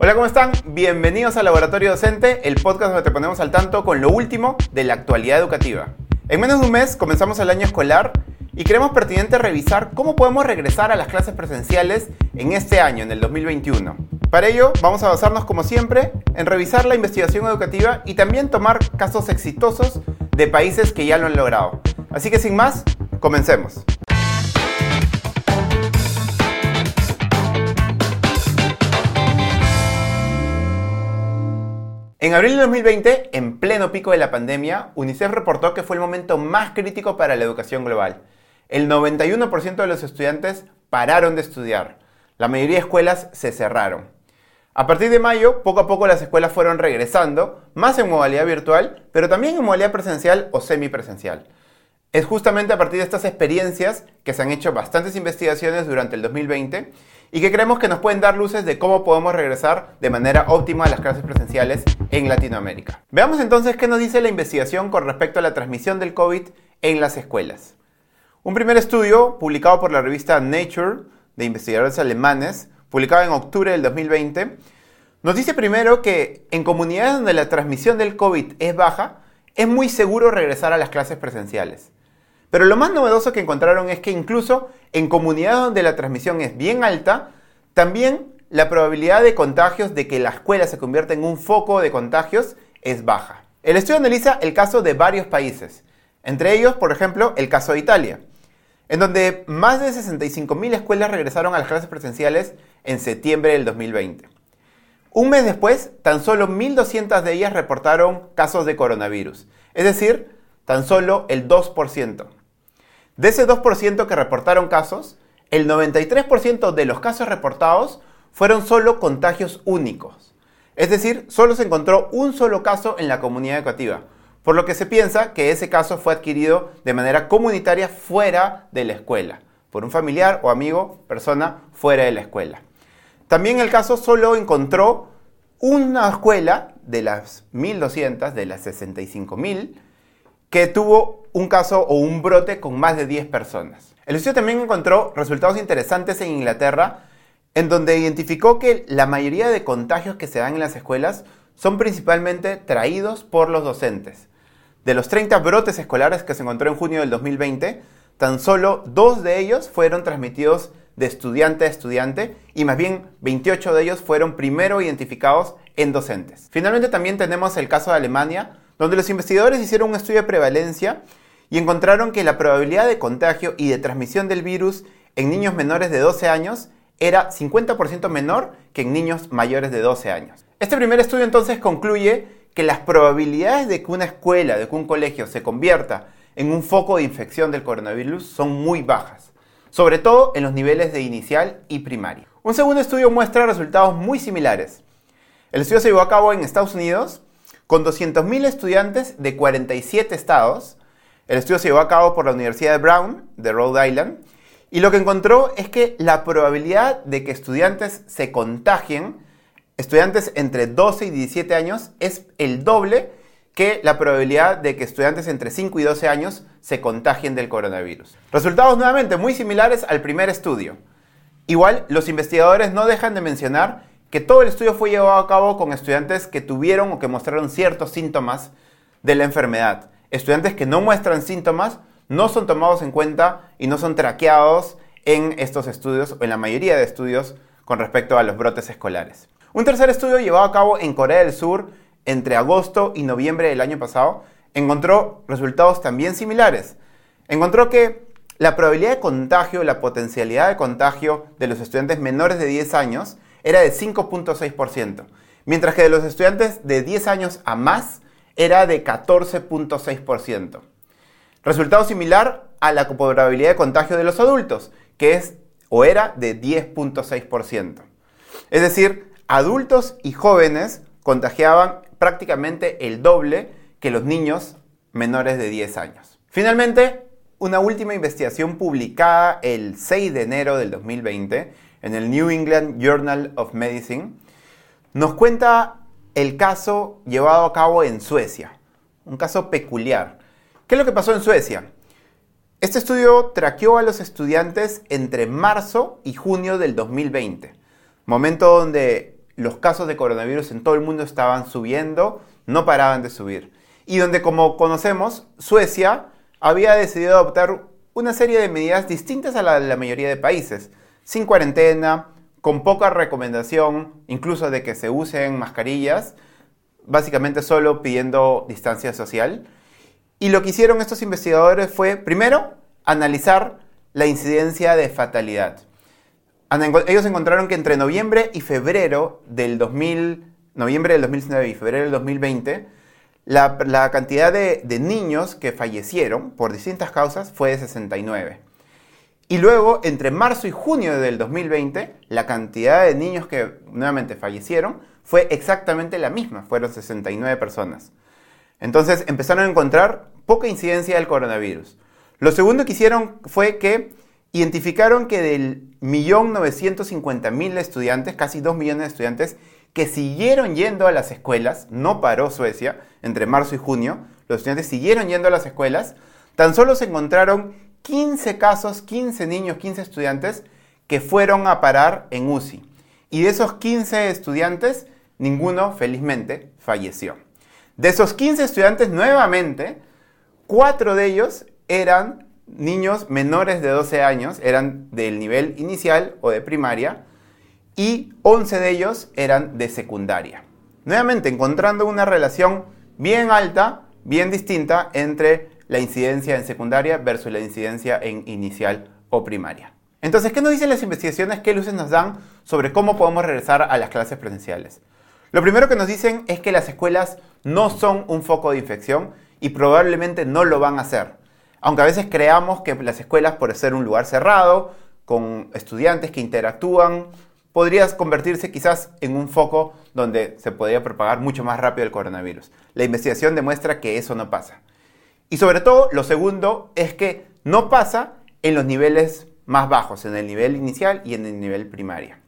Hola, ¿cómo están? Bienvenidos al Laboratorio Docente, el podcast donde te ponemos al tanto con lo último de la actualidad educativa. En menos de un mes comenzamos el año escolar y creemos pertinente revisar cómo podemos regresar a las clases presenciales en este año, en el 2021. Para ello, vamos a basarnos como siempre en revisar la investigación educativa y también tomar casos exitosos de países que ya lo han logrado. Así que sin más, comencemos. En abril de 2020, en pleno pico de la pandemia, UNICEF reportó que fue el momento más crítico para la educación global. El 91% de los estudiantes pararon de estudiar. La mayoría de escuelas se cerraron. A partir de mayo, poco a poco las escuelas fueron regresando, más en modalidad virtual, pero también en modalidad presencial o semipresencial. Es justamente a partir de estas experiencias que se han hecho bastantes investigaciones durante el 2020 y que creemos que nos pueden dar luces de cómo podemos regresar de manera óptima a las clases presenciales en Latinoamérica. Veamos entonces qué nos dice la investigación con respecto a la transmisión del COVID en las escuelas. Un primer estudio publicado por la revista Nature de investigadores alemanes, publicado en octubre del 2020, nos dice primero que en comunidades donde la transmisión del COVID es baja, es muy seguro regresar a las clases presenciales. Pero lo más novedoso que encontraron es que incluso en comunidades donde la transmisión es bien alta, también la probabilidad de contagios de que la escuela se convierta en un foco de contagios es baja. El estudio analiza el caso de varios países, entre ellos, por ejemplo, el caso de Italia, en donde más de 65.000 escuelas regresaron a las clases presenciales en septiembre del 2020. Un mes después, tan solo 1.200 de ellas reportaron casos de coronavirus, es decir, tan solo el 2%. De ese 2% que reportaron casos, el 93% de los casos reportados fueron solo contagios únicos. Es decir, solo se encontró un solo caso en la comunidad educativa, por lo que se piensa que ese caso fue adquirido de manera comunitaria fuera de la escuela, por un familiar o amigo, persona fuera de la escuela. También el caso solo encontró una escuela de las 1.200, de las 65.000, que tuvo un caso o un brote con más de 10 personas. El estudio también encontró resultados interesantes en Inglaterra, en donde identificó que la mayoría de contagios que se dan en las escuelas son principalmente traídos por los docentes. De los 30 brotes escolares que se encontró en junio del 2020, tan solo dos de ellos fueron transmitidos de estudiante a estudiante y más bien 28 de ellos fueron primero identificados en docentes. Finalmente también tenemos el caso de Alemania, donde los investigadores hicieron un estudio de prevalencia y encontraron que la probabilidad de contagio y de transmisión del virus en niños menores de 12 años era 50% menor que en niños mayores de 12 años. Este primer estudio entonces concluye que las probabilidades de que una escuela, de que un colegio se convierta en un foco de infección del coronavirus son muy bajas, sobre todo en los niveles de inicial y primaria. Un segundo estudio muestra resultados muy similares. El estudio se llevó a cabo en Estados Unidos con 200.000 estudiantes de 47 estados. El estudio se llevó a cabo por la Universidad de Brown, de Rhode Island, y lo que encontró es que la probabilidad de que estudiantes se contagien, estudiantes entre 12 y 17 años, es el doble que la probabilidad de que estudiantes entre 5 y 12 años se contagien del coronavirus. Resultados nuevamente muy similares al primer estudio. Igual, los investigadores no dejan de mencionar que todo el estudio fue llevado a cabo con estudiantes que tuvieron o que mostraron ciertos síntomas de la enfermedad. Estudiantes que no muestran síntomas no son tomados en cuenta y no son traqueados en estos estudios o en la mayoría de estudios con respecto a los brotes escolares. Un tercer estudio llevado a cabo en Corea del Sur entre agosto y noviembre del año pasado encontró resultados también similares. Encontró que la probabilidad de contagio, la potencialidad de contagio de los estudiantes menores de 10 años era de 5.6%, mientras que de los estudiantes de 10 años a más era de 14.6%. Resultado similar a la probabilidad de contagio de los adultos, que es o era de 10.6%. Es decir, adultos y jóvenes contagiaban prácticamente el doble que los niños menores de 10 años. Finalmente, una última investigación publicada el 6 de enero del 2020 en el New England Journal of Medicine, nos cuenta el caso llevado a cabo en Suecia, un caso peculiar. ¿Qué es lo que pasó en Suecia? Este estudio traqueó a los estudiantes entre marzo y junio del 2020, momento donde los casos de coronavirus en todo el mundo estaban subiendo, no paraban de subir. Y donde, como conocemos, Suecia había decidido adoptar una serie de medidas distintas a la de la mayoría de países, sin cuarentena, con poca recomendación, incluso de que se usen mascarillas, básicamente solo pidiendo distancia social. Y lo que hicieron estos investigadores fue, primero, analizar la incidencia de fatalidad. Ellos encontraron que entre noviembre y febrero del 2000, noviembre del 2019 y febrero del 2020, la, cantidad de, de, niños que fallecieron por distintas causas fue de 69. Y luego, entre marzo y junio del 2020, la cantidad de niños que nuevamente fallecieron fue exactamente la misma, fueron 69 personas. Entonces empezaron a encontrar poca incidencia del coronavirus. Lo segundo que hicieron fue que identificaron que del 1.950.000 estudiantes, casi 2 millones de estudiantes, que siguieron yendo a las escuelas, no paró Suecia, entre marzo y junio, los estudiantes siguieron yendo a las escuelas, tan solo se encontraron 15 casos, 15 niños, 15 estudiantes que fueron a parar en UCI. Y de esos 15 estudiantes, ninguno, felizmente, falleció. De esos 15 estudiantes, nuevamente, 4 de ellos eran niños menores de 12 años, eran del nivel inicial o de primaria, y 11 de ellos eran de secundaria. Nuevamente, encontrando una relación bien alta, bien distinta entre la incidencia en secundaria versus la incidencia en inicial o primaria. Entonces, ¿qué nos dicen las investigaciones? ¿Qué luces nos dan sobre cómo podemos regresar a las clases presenciales? Lo primero que nos dicen es que las escuelas no son un foco de infección y probablemente no lo van a ser. Aunque a veces creamos que las escuelas, por ser un lugar cerrado, con estudiantes que interactúan, podrías convertirse quizás en un foco donde se podría propagar mucho más rápido el coronavirus. La investigación demuestra que eso no pasa. Y sobre todo, lo segundo es que no pasa en los niveles más bajos, en el nivel inicial y en el nivel primaria.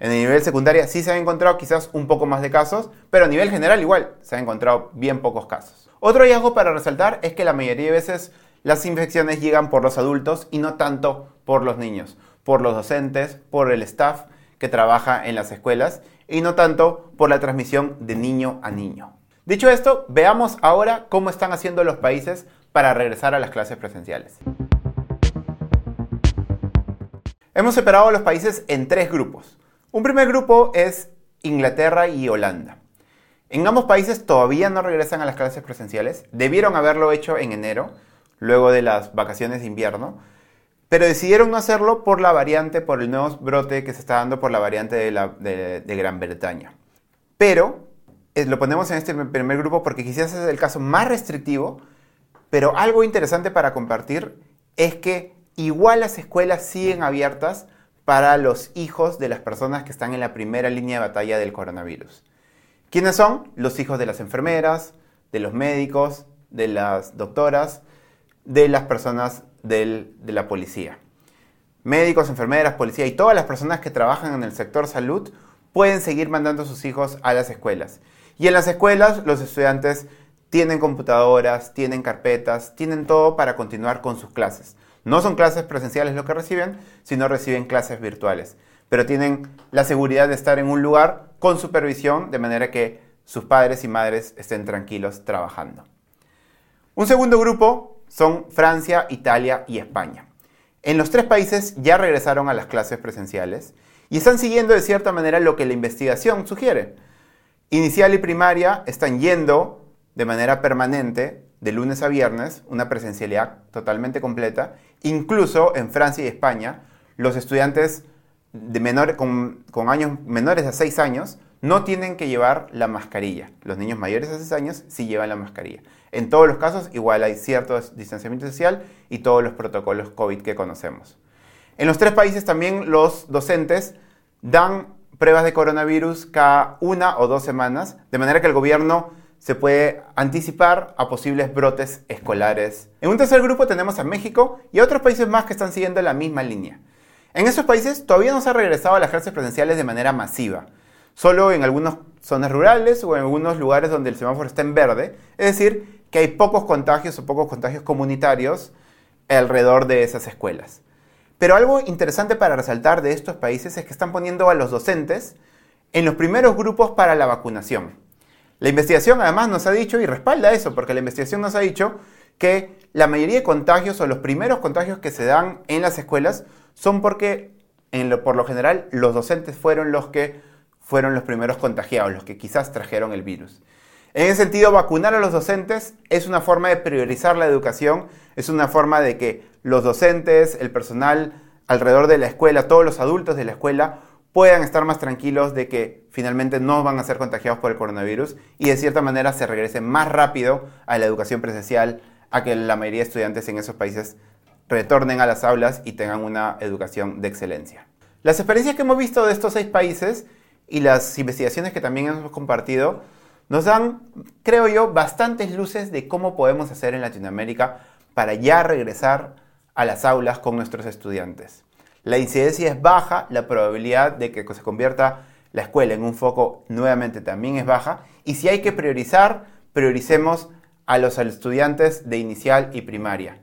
En el nivel secundaria sí se han encontrado quizás un poco más de casos, pero a nivel general igual se han encontrado bien pocos casos. Otro hallazgo para resaltar es que la mayoría de veces las infecciones llegan por los adultos y no tanto por los niños, por los docentes, por el staff que trabaja en las escuelas y no tanto por la transmisión de niño a niño. Dicho esto, veamos ahora cómo están haciendo los países para regresar a las clases presenciales. Hemos separado a los países en tres grupos. Un primer grupo es Inglaterra y Holanda. En ambos países todavía no regresan a las clases presenciales, debieron haberlo hecho en enero, luego de las vacaciones de invierno, pero decidieron no hacerlo por la variante, por el nuevo brote que se está dando por la variante de, Gran Bretaña. Pero lo ponemos en este primer grupo porque quizás es el caso más restrictivo, pero algo interesante para compartir es que igual las escuelas siguen abiertas para los hijos de las personas que están en la primera línea de batalla del coronavirus. ¿Quiénes son? Los hijos de las enfermeras, de los médicos, de las doctoras, de las personas de la policía. Médicos, enfermeras, policía y todas las personas que trabajan en el sector salud pueden seguir mandando a sus hijos a las escuelas. Y en las escuelas los estudiantes tienen computadoras, tienen carpetas, tienen todo para continuar con sus clases. No son clases presenciales lo que reciben, sino reciben clases virtuales. Pero tienen la seguridad de estar en un lugar con supervisión, de manera que sus padres y madres estén tranquilos trabajando. Un segundo grupo son Francia, Italia y España. En los tres países ya regresaron a las clases presenciales y están siguiendo de cierta manera lo que la investigación sugiere. Inicial y primaria están yendo de manera permanente de lunes a viernes, una presencialidad totalmente completa. Incluso en Francia y España, los estudiantes de con, con años menores a 6 años no tienen que llevar la mascarilla. Los niños mayores de 6 años sí llevan la mascarilla. En todos los casos, igual hay cierto distanciamiento social y todos los protocolos COVID que conocemos. En los tres países también los docentes dan pruebas de coronavirus cada una o dos semanas, de manera que el gobierno se puede anticipar a posibles brotes escolares. En un tercer grupo tenemos a México y a otros países más que están siguiendo la misma línea. En esos países todavía no se ha regresado a las clases presenciales de manera masiva solo en algunas zonas rurales o en algunos lugares donde el semáforo está en verde, es decir, que hay pocos contagios o pocos contagios comunitarios alrededor de esas escuelas. Pero algo interesante para resaltar de estos países es que están poniendo a los docentes en los primeros grupos para la vacunación. La investigación además nos ha dicho, y respalda eso, porque la investigación nos ha dicho que la mayoría de contagios o los primeros contagios que se dan en las escuelas son porque, por lo general, los docentes fueron los que fueron los primeros contagiados, los que quizás trajeron el virus. En ese sentido, vacunar a los docentes es una forma de priorizar la educación, es una forma de que los docentes, el personal alrededor de la escuela, todos los adultos de la escuela puedan estar más tranquilos de que finalmente no van a ser contagiados por el coronavirus y de cierta manera se regrese más rápido a la educación presencial, a que la mayoría de estudiantes en esos países retornen a las aulas y tengan una educación de excelencia. Las experiencias que hemos visto de estos seis países y las investigaciones que también hemos compartido nos dan, creo yo, bastantes luces de cómo podemos hacer en Latinoamérica para ya regresar a las aulas con nuestros estudiantes. La incidencia es baja, la probabilidad de que se convierta la escuela en un foco nuevamente también es baja y si hay que priorizar, prioricemos a los estudiantes de inicial y primaria.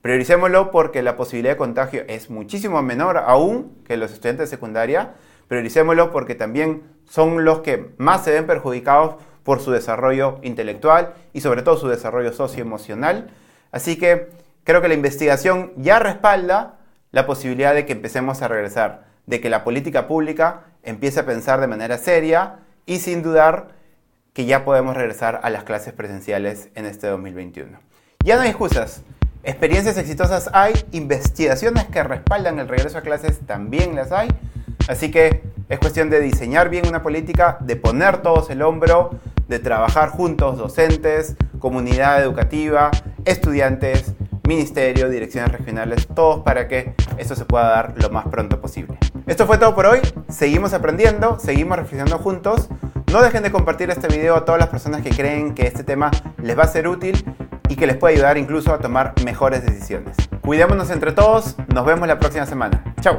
Prioricémoslo porque la posibilidad de contagio es muchísimo menor aún que los estudiantes de secundaria. Prioricémoslo porque también son los que más se ven perjudicados por su desarrollo intelectual y sobre todo su desarrollo socioemocional. Así que creo que la investigación ya respalda la posibilidad de que empecemos a regresar, de que la política pública empiece a pensar de manera seria y sin dudar que ya podemos regresar a las clases presenciales en este 2021. Ya no hay excusas. Experiencias exitosas hay, investigaciones que respaldan el regreso a clases también las hay. Así que es cuestión de diseñar bien una política, de poner todos el hombro, de trabajar juntos, docentes, comunidad educativa, estudiantes, ministerio, direcciones regionales, todos para que esto se pueda dar lo más pronto posible. Esto fue todo por hoy. Seguimos aprendiendo, seguimos reflexionando juntos. No dejen de compartir este video a todas las personas que creen que este tema les va a ser útil y que les puede ayudar incluso a tomar mejores decisiones. Cuidémonos entre todos, nos vemos la próxima semana. Chao.